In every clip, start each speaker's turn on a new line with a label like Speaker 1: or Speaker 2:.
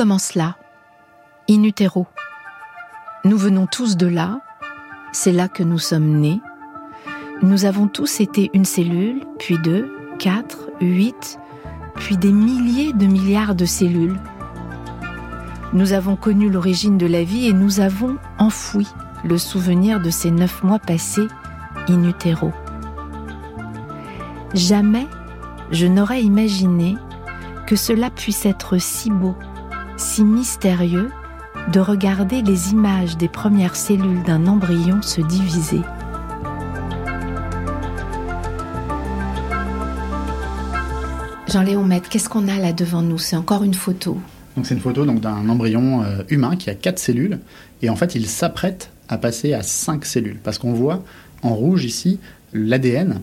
Speaker 1: commence là, in utero. Nous venons tous de là, c'est là que nous sommes nés. Nous avons tous été une cellule, puis deux, quatre, huit, puis des milliers de milliards de cellules. Nous avons connu l'origine de la vie et nous avons enfoui le souvenir de ces neuf mois passés in utero. Jamais je n'aurais imaginé que cela puisse être si beau, si mystérieux de regarder les images des premières cellules d'un embryon se diviser. Jean-Léon Maître, qu'est-ce qu'on a là devant nous? C'est encore une photo.
Speaker 2: C'est une photo donc d'un embryon euh, humain qui a quatre cellules et en fait il s'apprête à passer à cinq cellules parce qu'on voit en rouge ici l'ADN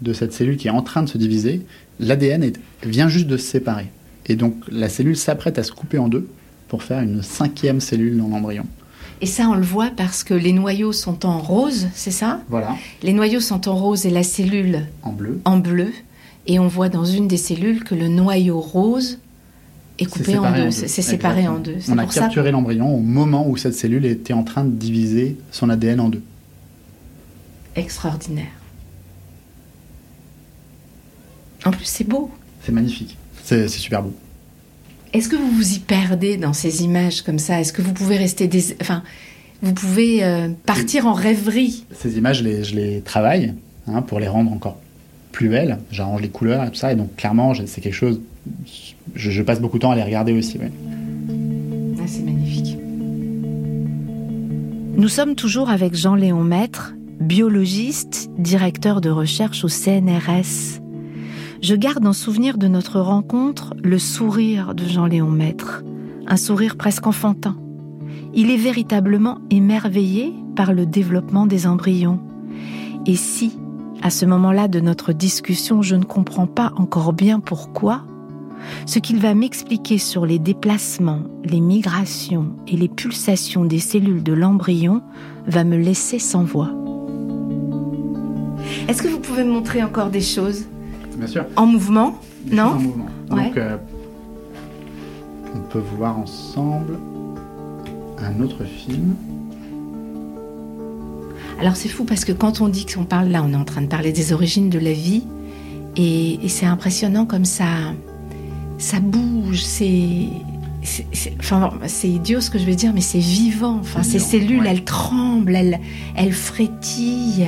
Speaker 2: de cette cellule qui est en train de se diviser. L'ADN vient juste de se séparer et donc la cellule s'apprête à se couper en deux pour faire une cinquième cellule dans l'embryon.
Speaker 1: Et ça, on le voit parce que les noyaux sont en rose, c'est ça?
Speaker 2: Voilà.
Speaker 1: Les noyaux sont en rose et la cellule
Speaker 2: en bleu.
Speaker 1: En bleu. Et on voit dans une des cellules que le noyau rose est coupé en deux. C'est séparé en deux.
Speaker 2: On a capturé l'embryon au moment où cette cellule était en train de diviser son ADN en deux.
Speaker 1: Extraordinaire. En plus, c'est beau.
Speaker 2: C'est magnifique. C'est super beau.
Speaker 1: Est-ce que vous vous y perdez dans ces images comme ça? Est-ce que vous pouvez rester des... Enfin, vous pouvez euh, partir en rêverie?
Speaker 2: Ces images, je les, je les travaille hein, pour les rendre encore plus belles. J'arrange les couleurs et tout ça. Et donc, clairement, c'est quelque chose... Je, passe beaucoup de temps à les regarder aussi.
Speaker 1: Ah, c'est magnifique. Nous sommes toujours avec Jean-Léon Maître, biologiste, directeur de recherche au CNRS je garde en souvenir de notre rencontre le sourire de Jean-Léon Maître, un sourire presque enfantin. Il est véritablement émerveillé par le développement des embryons. Et si, à ce moment-là de notre discussion, je ne comprends pas encore bien pourquoi, ce qu'il va m'expliquer sur les déplacements, les migrations et les pulsations des cellules de l'embryon va me laisser sans voix. Est-ce que vous pouvez me montrer encore des choses?
Speaker 2: Bien sûr.
Speaker 1: En mouvement, non
Speaker 2: En mouvement. Donc, euh, on peut voir ensemble un autre film.
Speaker 1: Alors c'est fou parce que quand on dit qu'on parle là, on est en train de parler des origines de la vie et, c'est impressionnant comme ça, ça bouge, c'est, enfin c'est idiot ce que je veux dire, mais c'est vivant. Enfin ces cellules, elles tremblent, elles, elles frétillent.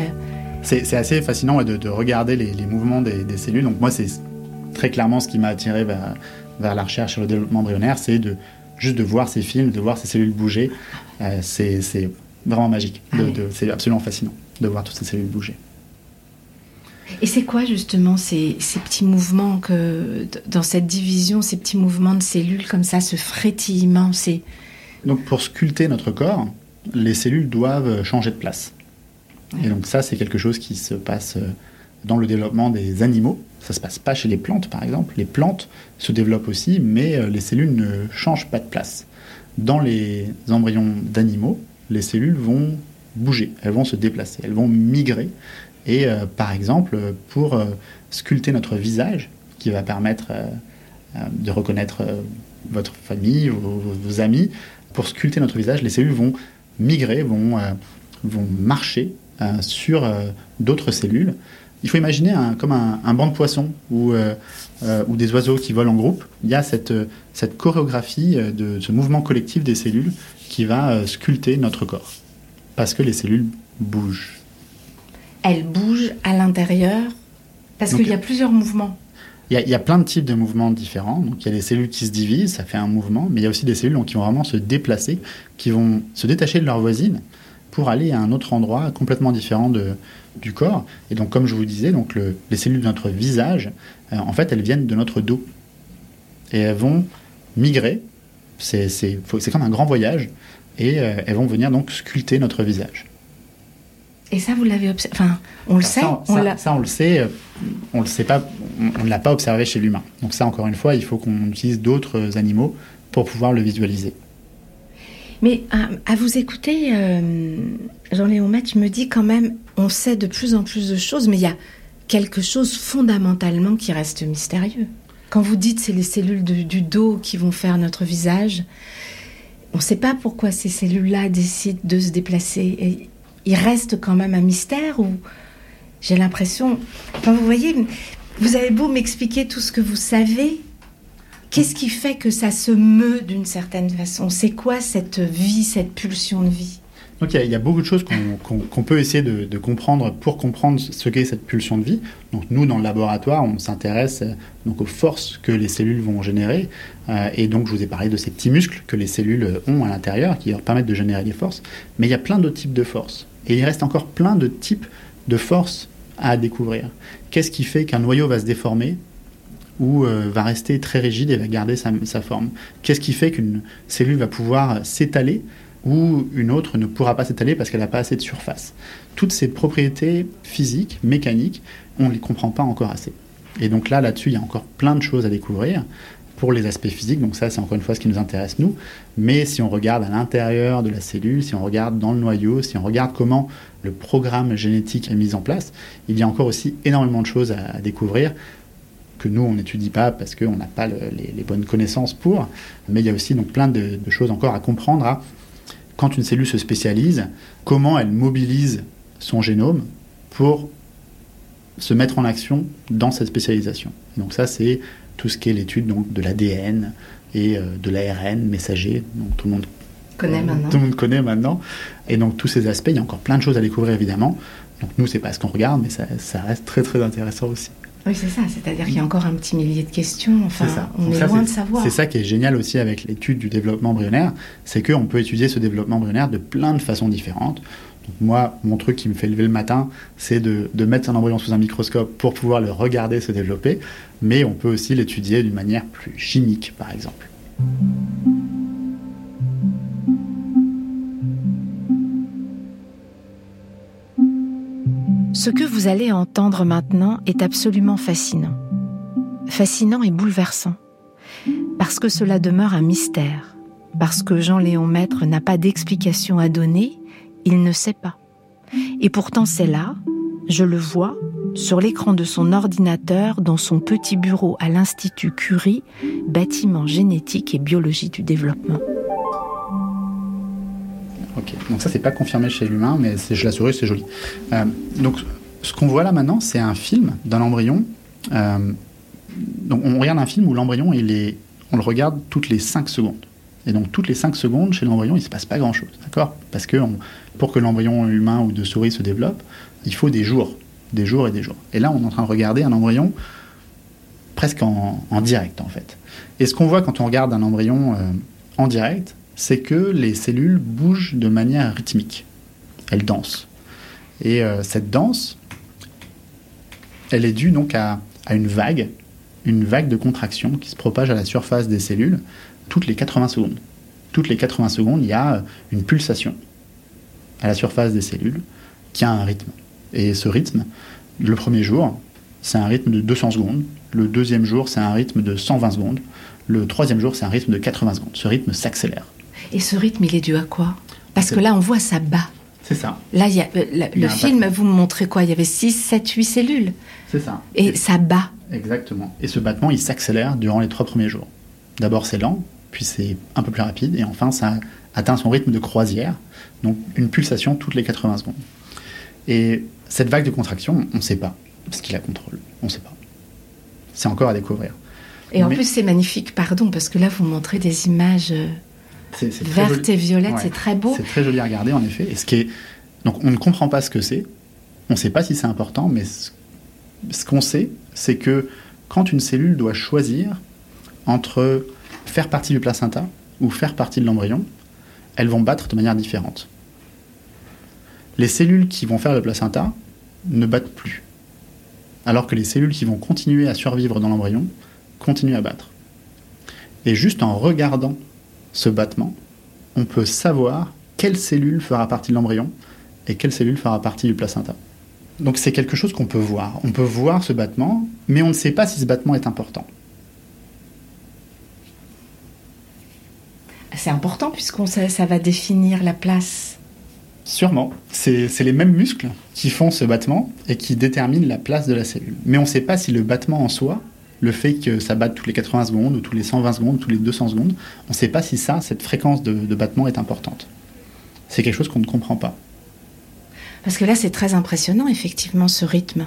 Speaker 2: C'est assez fascinant de, regarder les, mouvements des, cellules. Donc moi, c'est très clairement ce qui m'a attiré vers, la recherche sur le développement embryonnaire, c'est de juste de voir ces films, de voir ces cellules bouger. Euh, c'est vraiment magique. Ah c'est absolument fascinant de voir toutes ces cellules bouger.
Speaker 1: Et c'est quoi justement ces, petits mouvements que dans cette division, ces petits mouvements de cellules comme ça, ce frétillement, c'est
Speaker 2: donc pour sculpter notre corps, les cellules doivent changer de place. Et donc ça, c'est quelque chose qui se passe euh, dans le développement des animaux. Ça se passe pas chez les plantes, par exemple. Les plantes se développent aussi, mais euh, les cellules ne changent pas de place. Dans les embryons d'animaux, les cellules vont bouger, elles vont se déplacer, elles vont migrer. Et euh, par exemple, pour sculpter notre visage, qui va permettre de reconnaître votre famille, vos, vos, amis, pour sculpter notre visage, les cellules vont migrer, vont, vont marcher sur euh, d'autres cellules. Il faut imaginer un, comme un, banc de poissons ou, euh, ou des oiseaux qui volent en groupe. Il y a cette, cette chorégraphie de ce mouvement collectif des cellules qui va sculpter notre corps. Parce que les cellules bougent.
Speaker 1: Elles bougent à l'intérieur Parce qu'il y a plusieurs mouvements.
Speaker 2: Il y, a, plein de types de mouvements différents. Donc, il y a des cellules qui se divisent, ça fait un mouvement, mais il y a aussi des cellules qui vont vraiment se déplacer, qui vont se détacher de leurs voisines pour aller à un autre endroit complètement différent de, du corps. Et donc, comme je vous disais, donc les cellules de notre visage, euh, en fait, elles viennent de notre dos. Et elles vont migrer. C'est comme un grand voyage. Et euh, elles vont venir donc sculpter notre visage.
Speaker 1: Et ça, vous l'avez observé? Enfin, on le sait
Speaker 2: ça, ça, on le sait. Euh, on le sait pas. On ne l'a pas observé chez l'humain. Donc ça, encore une fois, il faut qu'on utilise d'autres animaux pour pouvoir le visualiser.
Speaker 1: Mais à, vous écouter, euh, Jean-Léon Maître, je me dis quand même, on sait de plus en plus de choses, mais il y a quelque chose fondamentalement qui reste mystérieux. Quand vous dites c'est les cellules du dos qui vont faire notre visage, on ne sait pas pourquoi ces cellules-là décident de se déplacer. Et il reste quand même un mystère ou j'ai l'impression. Vous voyez, vous avez beau m'expliquer tout ce que vous savez, qu'est-ce qui fait que ça se meut d'une certaine façon? C'est quoi cette vie, cette pulsion de vie?
Speaker 2: Donc il y, a beaucoup de choses qu'on peut essayer de, comprendre pour comprendre ce qu'est cette pulsion de vie. Donc nous, dans le laboratoire, on s'intéresse euh, donc aux forces que les cellules vont générer. Euh, et donc je vous ai parlé de ces petits muscles que les cellules ont à l'intérieur qui leur permettent de générer des forces. Mais il y a plein d'autres types de forces. Et il reste encore plein de types de forces à découvrir. Qu'est-ce qui fait qu'un noyau va se déformer? Ou euh, va rester très rigide et va garder sa, sa forme Qu'est-ce qui fait qu'une cellule va pouvoir s'étaler ou une autre ne pourra pas s'étaler parce qu'elle n'a pas assez de surface? Toutes ces propriétés physiques, mécaniques, on ne les comprend pas encore assez. Et donc là, là-dessus, il y a encore plein de choses à découvrir pour les aspects physiques. Donc ça, c'est encore une fois ce qui nous intéresse, nous. Mais si on regarde à l'intérieur de la cellule, si on regarde dans le noyau, si on regarde comment le programme génétique est mis en place, il y a encore aussi énormément de choses à, découvrir que nous, on n'étudie pas parce qu'on n'a pas les, bonnes connaissances pour. Mais il y a aussi donc plein de, de choses encore à comprendre à quand une cellule se spécialise, comment elle mobilise son génome pour se mettre en action dans cette spécialisation. Donc ça, c'est tout ce qui est l'étude de l'ADN et euh, de l'ARN messager, donc tout le monde
Speaker 1: connaît maintenant.
Speaker 2: Tout le monde connaît maintenant. Et donc tous ces aspects, il y a encore plein de choses à découvrir évidemment. Donc nous, c'est pas ce qu'on regarde, mais ça, ça, reste très très intéressant aussi.
Speaker 1: Oui, c'est ça. C'est-à-dire qu'il y a encore un petit millier de questions. Enfin, on est, loin de savoir.
Speaker 2: C'est ça qui est génial aussi avec l'étude du développement embryonnaire, c'est qu'on peut étudier ce développement embryonnaire de plein de façons différentes. Donc moi, mon truc qui me fait lever le matin, c'est de, de, mettre un embryon sous un microscope pour pouvoir le regarder se développer, mais on peut aussi l'étudier d'une manière plus chimique, par exemple.
Speaker 1: Ce que vous allez entendre maintenant est absolument fascinant. Fascinant et bouleversant. Parce que cela demeure un mystère. Parce que Jean-Léon Maître n'a pas d'explication à donner, il ne sait pas. Et pourtant c'est là, je le vois, sur l'écran de son ordinateur dans son petit bureau à l'Institut Curie, bâtiment génétique et biologie du développement.
Speaker 2: Donc ça c'est pas confirmé chez l'humain, mais je la souris, c'est joli. Euh, donc ce qu'on voit là maintenant, c'est un film d'un embryon. Euh, donc on regarde un film où l'embryon, il est, on le regarde toutes les 5 secondes. Et donc toutes les 5 secondes, chez l'embryon, il ne se passe pas grand-chose, d'accord? Parce que pour que l'embryon humain ou de souris se développe, il faut des jours, des jours et des jours. Et là, on est en train de regarder un embryon presque en, direct, en fait. Et ce qu'on voit quand on regarde un embryon euh, en direct, c'est que les cellules bougent de manière rythmique. Elles dansent. Et euh, cette danse, elle est due donc à, une vague, une vague de contraction qui se propage à la surface des cellules toutes les 80 secondes. Toutes les 80 secondes, il y a une pulsation à la surface des cellules qui a un rythme. Et ce rythme, le premier jour, c'est un rythme de 200 secondes. Le deuxième jour, c'est un rythme de 120 secondes. Le troisième jour, c'est un rythme de 80 secondes. Ce rythme s'accélère.
Speaker 1: Et ce rythme, il est dû à quoi? Parce que là, on voit ça bat.
Speaker 2: C'est ça.
Speaker 1: Là, y a, euh, le, film, vous me montrez quoi? Il y avait 6, 7, 8 cellules.
Speaker 2: C'est ça.
Speaker 1: Et, ça bat.
Speaker 2: Exactement. Et ce battement, il s'accélère durant les trois premiers jours. D'abord, c'est lent, puis c'est un peu plus rapide, et enfin, ça atteint son rythme de croisière, donc une pulsation toutes les 80 secondes. Et cette vague de contraction, on ne sait pas ce qui la contrôle. On ne sait pas. C'est encore à découvrir.
Speaker 1: Et en plus, c'est magnifique, pardon, parce que là, vous montrez des images verte et violette, c'est très beau.
Speaker 2: C'est très joli à regarder en effet. Et ce qui est... Donc on ne comprend pas ce que c'est, on ne sait pas si c'est important, mais ce, qu'on sait, c'est que quand une cellule doit choisir entre faire partie du placenta ou faire partie de l'embryon, elles vont battre de manière différente. Les cellules qui vont faire le placenta ne battent plus, alors que les cellules qui vont continuer à survivre dans l'embryon continuent à battre. Et juste en regardant ce battement, on peut savoir quelle cellule fera partie de l'embryon et quelle cellule fera partie du placenta. Donc c'est quelque chose qu'on peut voir. On peut voir ce battement, mais on ne sait pas si ce battement est important.
Speaker 1: C'est important puisqu'on ça, ça va définir la place.
Speaker 2: Sûrement. C'est les mêmes muscles qui font ce battement et qui déterminent la place de la cellule. Mais on ne sait pas si le battement en soi le fait que ça batte toutes les 80 secondes, ou tous les 120 secondes, ou tous les 200 secondes, on ne sait pas si ça, cette fréquence de, de battement est importante. C'est quelque chose qu'on ne comprend pas.
Speaker 1: Parce que là, c'est très impressionnant, effectivement, ce rythme.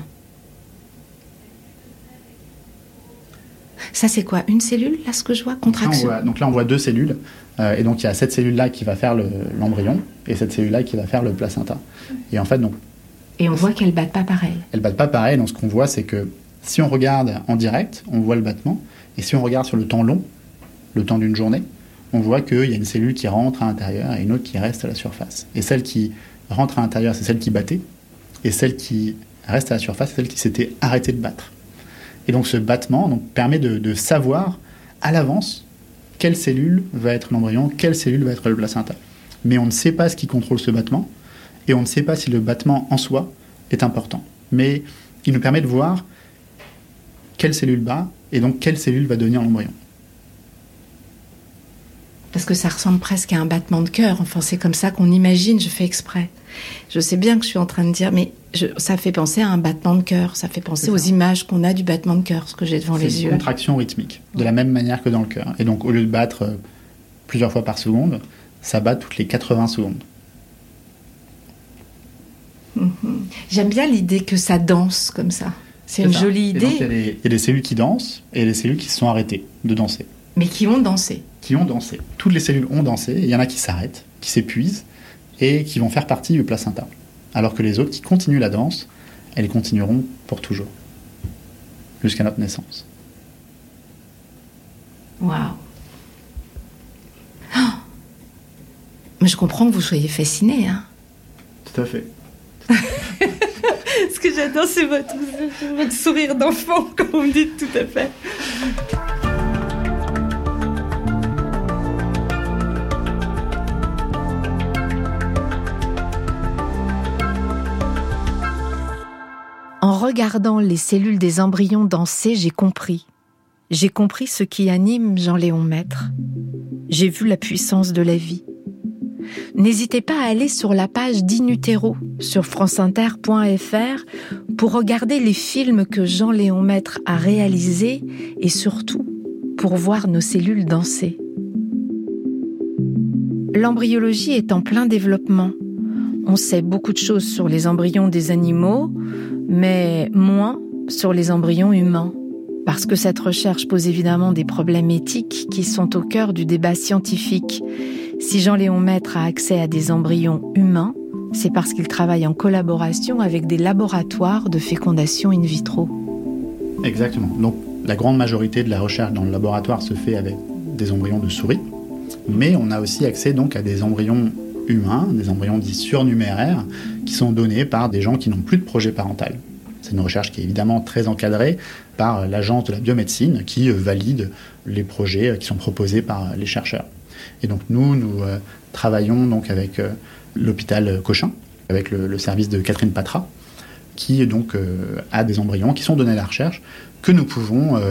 Speaker 1: Ça, c'est quoi Une cellule, là, ce que je vois Contraction
Speaker 2: donc là, donc là, on voit deux cellules. Euh, et donc, il y a cette cellule-là qui va faire l'embryon et cette cellule-là qui va faire le placenta. Et en fait, donc.
Speaker 1: Et on voit qu'elles battent pas pareil.
Speaker 2: Elles battent pas pareil. Donc, ce qu'on voit, c'est que si on regarde en direct, on voit le battement. Et si on regarde sur le temps long, le temps d'une journée, on voit qu'il y a une cellule qui rentre à l'intérieur et une autre qui reste à la surface. Et celle qui rentre à l'intérieur, c'est celle qui battait. Et celle qui reste à la surface, c'est celle qui s'était arrêtée de battre. Et donc ce battement donc, permet de, savoir à l'avance quelle cellule va être l'embryon, quelle cellule va être le placenta. Mais on ne sait pas ce qui contrôle ce battement, et on ne sait pas si le battement en soi est important. Mais il nous permet de voir quelle cellule bat, et donc quelle cellule va devenir l'embryon
Speaker 1: parce que ça ressemble presque à un battement de cœur. Enfin, c'est comme ça qu'on imagine, je fais exprès. Je sais bien que je suis en train de dire, mais ça fait penser à un battement de cœur, ça fait penser aux images qu'on a du battement de cœur, ce que j'ai devant les yeux.
Speaker 2: C'est une contraction rythmique, de la même manière que dans le cœur. Et donc, au lieu de battre euh, plusieurs fois par seconde, ça bat toutes les 80 secondes.
Speaker 1: Mhm. J'aime bien l'idée que ça danse comme ça. C'est une jolie idée.
Speaker 2: Il y, a des cellules qui dansent et des cellules qui se sont arrêtées de danser.
Speaker 1: Mais qui ont dansé
Speaker 2: qui ont dansé. Toutes les cellules ont dansé, il y en a qui s'arrêtent, qui s'épuisent et qui vont faire partie du placenta. Alors que les autres qui continuent la danse, elles continueront pour toujours, jusqu'à notre naissance.
Speaker 1: Waouh oh Mais je comprends que vous soyez fasciné, hein
Speaker 2: Tout à fait.
Speaker 1: Ce que j'adore, c'est votre, sourire d'enfant, comme vous me dites tout à fait. En regardant les cellules des embryons danser, j'ai compris. J'ai compris ce qui anime Jean-Léon Maître. J'ai vu la puissance de la vie. N'hésitez pas à aller sur la page d'Inutero sur franceinter.fr pour regarder les films que Jean-Léon Maître a réalisés et surtout pour voir nos cellules danser. L'embryologie est en plein développement. On sait beaucoup de choses sur les embryons des animaux, mais moins sur les embryons humains. Parce que cette recherche pose évidemment des problèmes éthiques qui sont au cœur du débat scientifique. Si Jean-Léon Maître a accès à des embryons humains, c'est parce qu'il travaille en collaboration avec des laboratoires de fécondation in vitro.
Speaker 2: Exactement. Donc la grande majorité de la recherche dans le laboratoire se fait avec des embryons de souris, mais on a aussi accès donc à des embryons humains, des embryons dits surnuméraires, qui sont donnés par des gens qui n'ont plus de projet parental. C'est une recherche qui est évidemment très encadrée par l'agence de la biomédecine qui euh, valide les projets euh, qui sont proposés par les chercheurs. Et donc nous, nous euh, travaillons donc avec l'hôpital Cochin, avec le, service de Catherine Patra, qui donc a des embryons qui sont donnés à la recherche que nous pouvons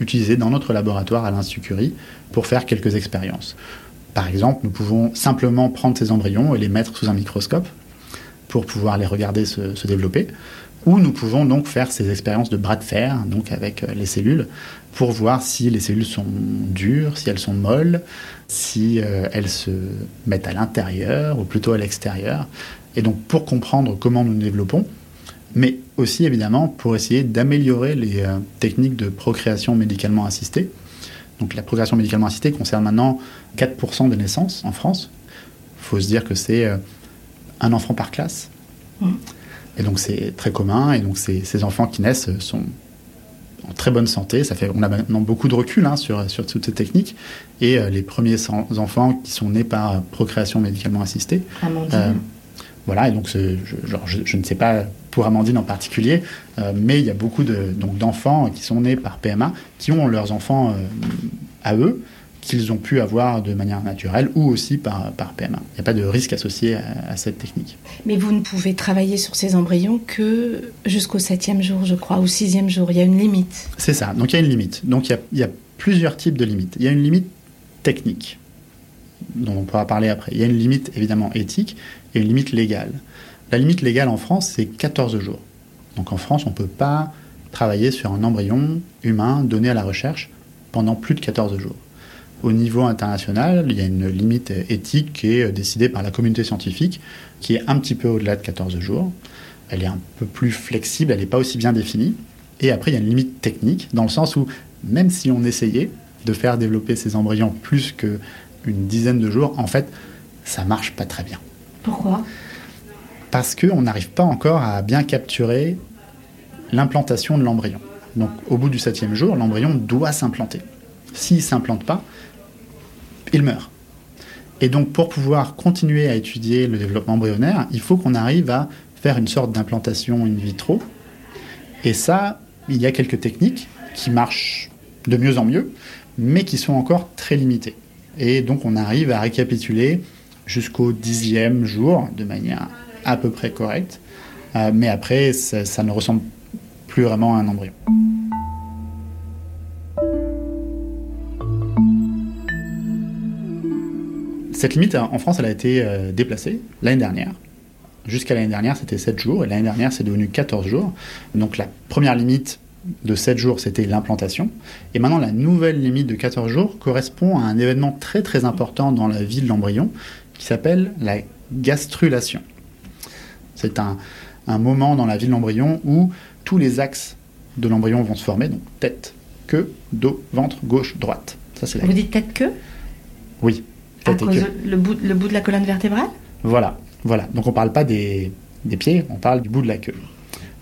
Speaker 2: utiliser dans notre laboratoire à l'Institut Curie pour faire quelques expériences. Par exemple, nous pouvons simplement prendre ces embryons et les mettre sous un microscope pour pouvoir les regarder se, développer. Ou nous pouvons donc faire ces expériences de bras de fer, donc avec euh, les cellules, pour voir si les cellules sont dures, si elles sont molles, si euh, elles se mettent à l'intérieur ou plutôt à l'extérieur. Et donc pour comprendre comment nous nous développons, mais aussi évidemment pour essayer d'améliorer les euh, techniques de procréation médicalement assistée donc la progression médicalement assistée concerne maintenant 4% des naissances en France. Il faut se dire que c'est un enfant par classe. Et donc c'est très commun. Et donc ces, enfants qui naissent sont en très bonne santé. Ça fait, on a maintenant beaucoup de recul hein, sur, sur toutes ces techniques. Et euh, les premiers enfants qui sont nés par procréation médicalement assistée.
Speaker 1: Euh,
Speaker 2: voilà, et donc je, je, ne sais pas pour Amandine en particulier, euh, mais il y a beaucoup de, donc, d'enfants qui sont nés par PMA, qui ont leurs enfants à eux, qu'ils ont pu avoir de manière naturelle ou aussi par, par PMA. Il n'y a pas de risque associé à, cette technique.
Speaker 1: Mais vous ne pouvez travailler sur ces embryons que jusqu'au septième jour, je crois, ou sixième jour. Il y a une limite.
Speaker 2: C'est ça. Donc il y a une limite. Donc il y a, il y a plusieurs types de limites. Il y a une limite technique, dont on pourra parler après. Il y a une limite évidemment éthique et une limite légale. La limite légale en France, c'est 14 jours. Donc en France, on ne peut pas travailler sur un embryon humain donné à la recherche pendant plus de 14 jours. Au niveau international, il y a une limite éthique qui est décidée par la communauté scientifique, qui est un petit peu au-delà de 14 jours. Elle est un peu plus flexible, elle n'est pas aussi bien définie. Et après, il y a une limite technique, dans le sens où même si on essayait de faire développer ces embryons plus qu'une dizaine de jours, en fait, ça marche pas très bien.
Speaker 1: Pourquoi?
Speaker 2: Parce qu'on n'arrive pas encore à bien capturer l'implantation de l'embryon. Donc au bout du septième jour, l'embryon doit s'implanter. S'il ne s'implante pas, il meurt. Et donc pour pouvoir continuer à étudier le développement embryonnaire, il faut qu'on arrive à faire une sorte d'implantation in vitro. Et ça, il y a quelques techniques qui marchent de mieux en mieux, mais qui sont encore très limitées. Et donc on arrive à récapituler jusqu'au dixième jour de manière à peu près correcte. Euh, mais après, ça, ça ne ressemble plus vraiment à un embryon. Cette limite, en France, elle a été euh, déplacée l'année dernière. Jusqu'à l'année dernière, c'était 7 jours, et l'année dernière, c'est devenu 14 jours. Donc la première limite de 7 jours, c'était l'implantation. Et maintenant, la nouvelle limite de 14 jours correspond à un événement très très important dans la vie de l'embryon, qui s'appelle la gastrulation. C'est un, un moment dans la vie de l'embryon où tous les axes de l'embryon vont se former, donc tête, queue, dos, ventre, gauche, droite.
Speaker 1: Ça, c'est la... Vous dites tête, queue?
Speaker 2: Oui.
Speaker 1: Tête à cause le, bout, le bout de la colonne vertébrale?
Speaker 2: Voilà, voilà. Donc on ne parle pas des, des, pieds, on parle du bout de la queue.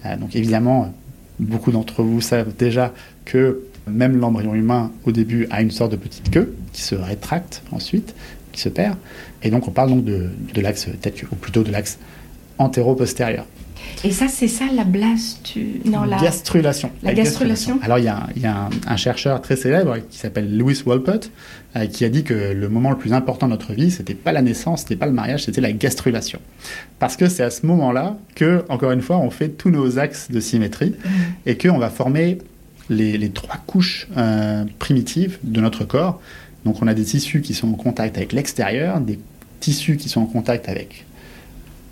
Speaker 2: Euh, donc évidemment, beaucoup d'entre vous savent déjà que même l'embryon humain, au début, a une sorte de petite queue qui se rétracte ensuite, qui se perd. Et donc on parle donc de, de l'axe tête-queue, ou plutôt de l'axe antéro-postérieur.
Speaker 1: Et ça, c'est ça la blastu...
Speaker 2: Non, la... Gastrulation.
Speaker 1: La, gastrulation.
Speaker 2: Alors, il y a, y a un, chercheur très célèbre qui s'appelle Louis Walpott euh, qui a dit que le moment le plus important de notre vie, c'était pas la naissance, c'était pas le mariage, c'était la gastrulation. Parce que c'est à ce moment-là que, encore une fois, on fait tous nos axes de symétrie mmh. et qu'on va former les, les trois couches euh, primitives de notre corps. Donc, on a des tissus qui sont en contact avec l'extérieur, des tissus qui sont en contact avec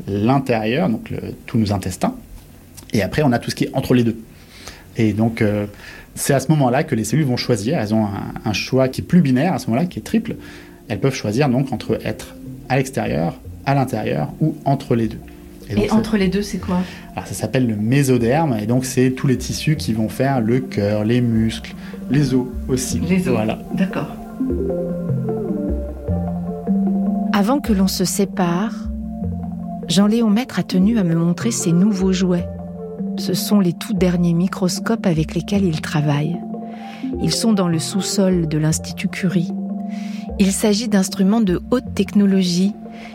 Speaker 2: l'intérieur, donc tous nos intestins, et après on a tout ce qui est entre les deux. Et donc euh, c'est à ce moment-là que les cellules vont choisir, elles ont un, choix qui est plus binaire à ce moment-là, qui est triple. Elles peuvent choisir donc entre être à l'extérieur, à l'intérieur ou entre les deux.
Speaker 1: Et, entre les deux, c'est quoi
Speaker 2: Alors ça s'appelle le mésoderme, et donc c'est tous les tissus qui vont faire le cœur, les muscles, les os aussi.
Speaker 1: Les os, voilà. D'accord. Avant que l'on se sépare, Jean-Léon Maître a tenu à me montrer ses nouveaux jouets. Ce sont les tout derniers microscopes avec lesquels il travaille. Ils sont dans le sous-sol de l'Institut Curie. Il s'agit d'instruments de haute technologie.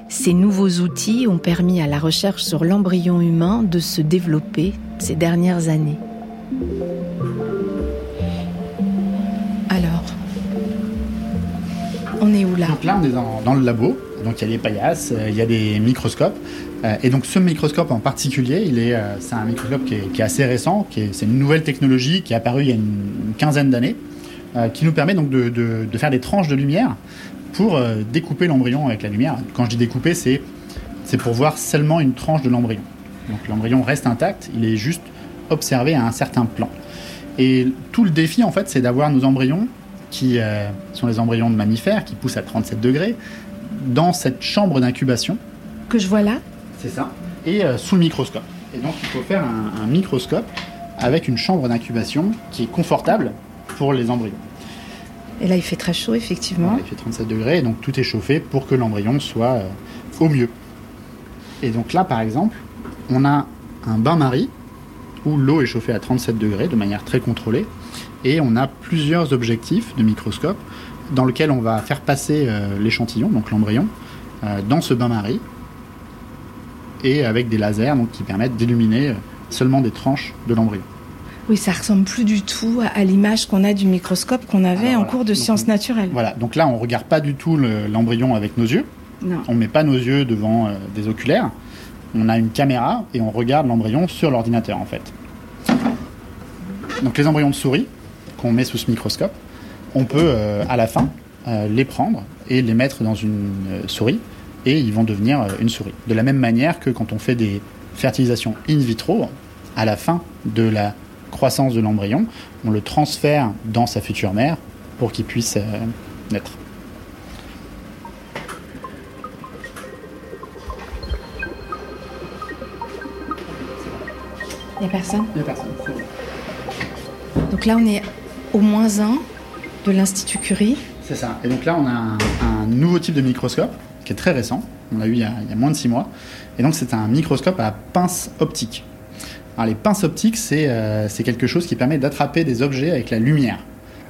Speaker 1: Ces nouveaux outils ont permis à la recherche sur l'embryon humain de se développer ces dernières années. Alors, on est où là?
Speaker 2: On est dans le labo. Donc il y a des paillasses, euh, il y a des microscopes. Euh, et donc ce microscope en particulier, il est, euh, c'est un microscope qui est, assez récent, c'est une nouvelle technologie qui est apparue il y a une, quinzaine d'années, qui nous permet donc de, de, faire des tranches de lumière pour découper l'embryon avec la lumière. Quand je dis découper, c'est, c'est pour voir seulement une tranche de l'embryon. Donc l'embryon reste intact, il est juste observé à un certain plan. Et tout le défi, en fait, c'est d'avoir nos embryons qui sont les embryons de mammifères qui poussent à 37 degrés, dans cette chambre d'incubation.
Speaker 1: Que je vois là
Speaker 2: C'est ça. Et euh, sous le microscope. Et donc il faut faire un, microscope avec une chambre d'incubation qui est confortable pour les embryons.
Speaker 1: Et là il fait très chaud effectivement.
Speaker 2: il fait 37 degrés, donc tout est chauffé pour que l'embryon soit euh, au mieux. Et donc là par exemple, on a un bain-marie où l'eau est chauffée à 37 degrés de manière très contrôlée. Et on a plusieurs objectifs de microscope dans lequel on va faire passer euh, l'échantillon, donc l'embryon, euh, dans ce bain-marie, et avec des lasers donc, qui permettent d'illuminer euh, seulement des tranches de l'embryon.
Speaker 1: Oui, ça ressemble plus du tout à l'image qu'on a du microscope qu'on avait en cours de sciences naturelles.
Speaker 2: Voilà, donc là on regarde pas du tout l'embryon avec nos yeux.
Speaker 1: Non.
Speaker 2: On met pas nos yeux devant des oculaires. On a une caméra et on regarde l'embryon sur l'ordinateur en fait. Donc les embryons de souris qu'on met sous ce microscope, on peut euh, à la fin euh, les prendre et les mettre dans une euh, souris et ils vont devenir une souris. De la même manière que quand on fait des fertilisations in vitro, à la fin de la croissance de l'embryon, on le transfère dans sa future mère pour qu'il puisse naître.
Speaker 1: Il n'y a personne?
Speaker 2: Il n'y a personne.
Speaker 1: Donc là, on est au moins 1 de l'Institut Curie.
Speaker 2: C'est ça. Et donc là, on a un, nouveau type de microscope qui est très récent. On l'a eu il y, a, moins de 6 mois. Et donc, c'est un microscope à pince optique. Alors, les pinces optiques, euh, c'est quelque chose qui permet d'attraper des objets avec la lumière.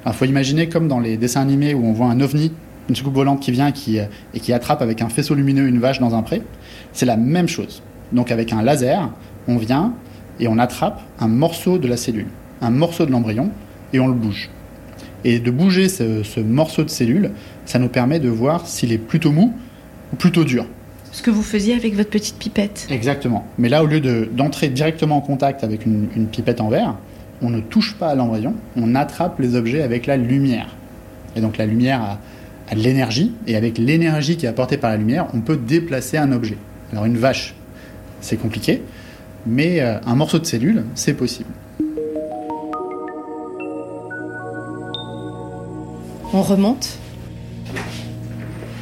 Speaker 2: Il faut imaginer comme dans les dessins animés où on voit un ovni, une soucoupe volante qui vient qui, euh, et qui attrape avec un faisceau lumineux une vache dans un pré. C'est la même chose. Donc, avec un laser, on vient et on attrape un morceau de la cellule, un morceau de l'embryon, et on le bouge. Et de bouger ce, morceau de cellule, ça nous permet de voir s'il est plutôt mou ou plutôt dur.
Speaker 1: Ce que vous faisiez avec votre petite pipette.
Speaker 2: Exactement. Mais là, au lieu d'entrer directement en contact avec une, pipette en verre, on ne touche pas à l'embryon, on attrape les objets avec la lumière. Et donc la lumière a, a de l'énergie, et avec l'énergie qui est apportée par la lumière, on peut déplacer un objet. Alors une vache, c'est compliqué, mais euh, un morceau de cellule, c'est possible.
Speaker 1: On remonte.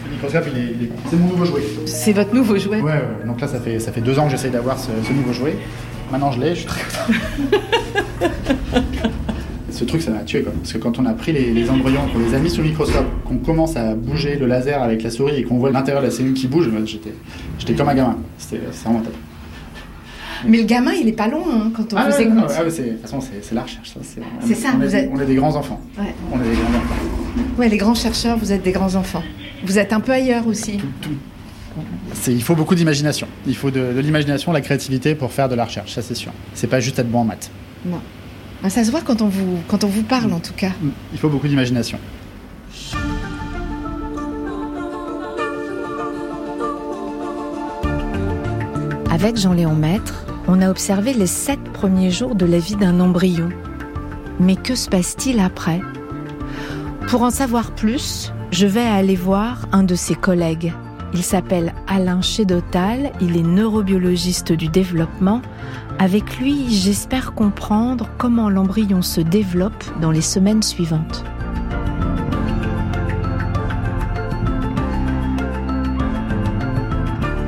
Speaker 2: Le microscope, c'est mon nouveau jouet.
Speaker 1: C'est votre nouveau jouet
Speaker 2: ouais, ouais, donc là, ça fait, ça fait deux ans que j'essaye d'avoir ce, nouveau jouet. Maintenant, je l'ai, je suis très content. ce truc, ça m'a tué, quoi. Parce que quand on a pris les, embryons, qu'on les a mis sous le microscope, qu'on commence à bouger le laser avec la souris et qu'on voit l'intérieur de la cellule qui bouge, j'étais comme un gamin. C'était vraiment top.
Speaker 1: Mais le gamin, il est pas loin hein, quand on
Speaker 2: ah,
Speaker 1: vous écoute.
Speaker 2: Ah, de toute façon, c'est la recherche.
Speaker 1: C'est ça,
Speaker 2: on,
Speaker 1: vous
Speaker 2: on est des grands enfants. Ouais. On est des grands
Speaker 1: enfants. Ouais, les grands chercheurs, vous êtes des grands enfants. Vous êtes un peu ailleurs aussi. Tout,
Speaker 2: Il faut beaucoup d'imagination. Il faut de, l'imagination, de la créativité pour faire de la recherche, ça c'est sûr. C'est pas juste être bon en maths.
Speaker 1: Non. Ah, ça se voit quand on vous, quand on vous parle en tout cas.
Speaker 2: Il faut beaucoup d'imagination.
Speaker 1: Avec Jean-Léon Maître, on a observé les sept premiers jours de la vie d'un embryon. Mais que se passe-t-il après? Pour en savoir plus, je vais aller voir un de ses collègues. Il s'appelle Alain Chédotal, il est neurobiologiste du développement. Avec lui, j'espère comprendre comment l'embryon se développe dans les semaines suivantes.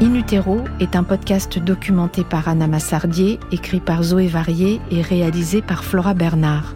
Speaker 1: In est un podcast documenté par Anna Massardier, écrit par Zoé Varier et réalisé par Flora Bernard.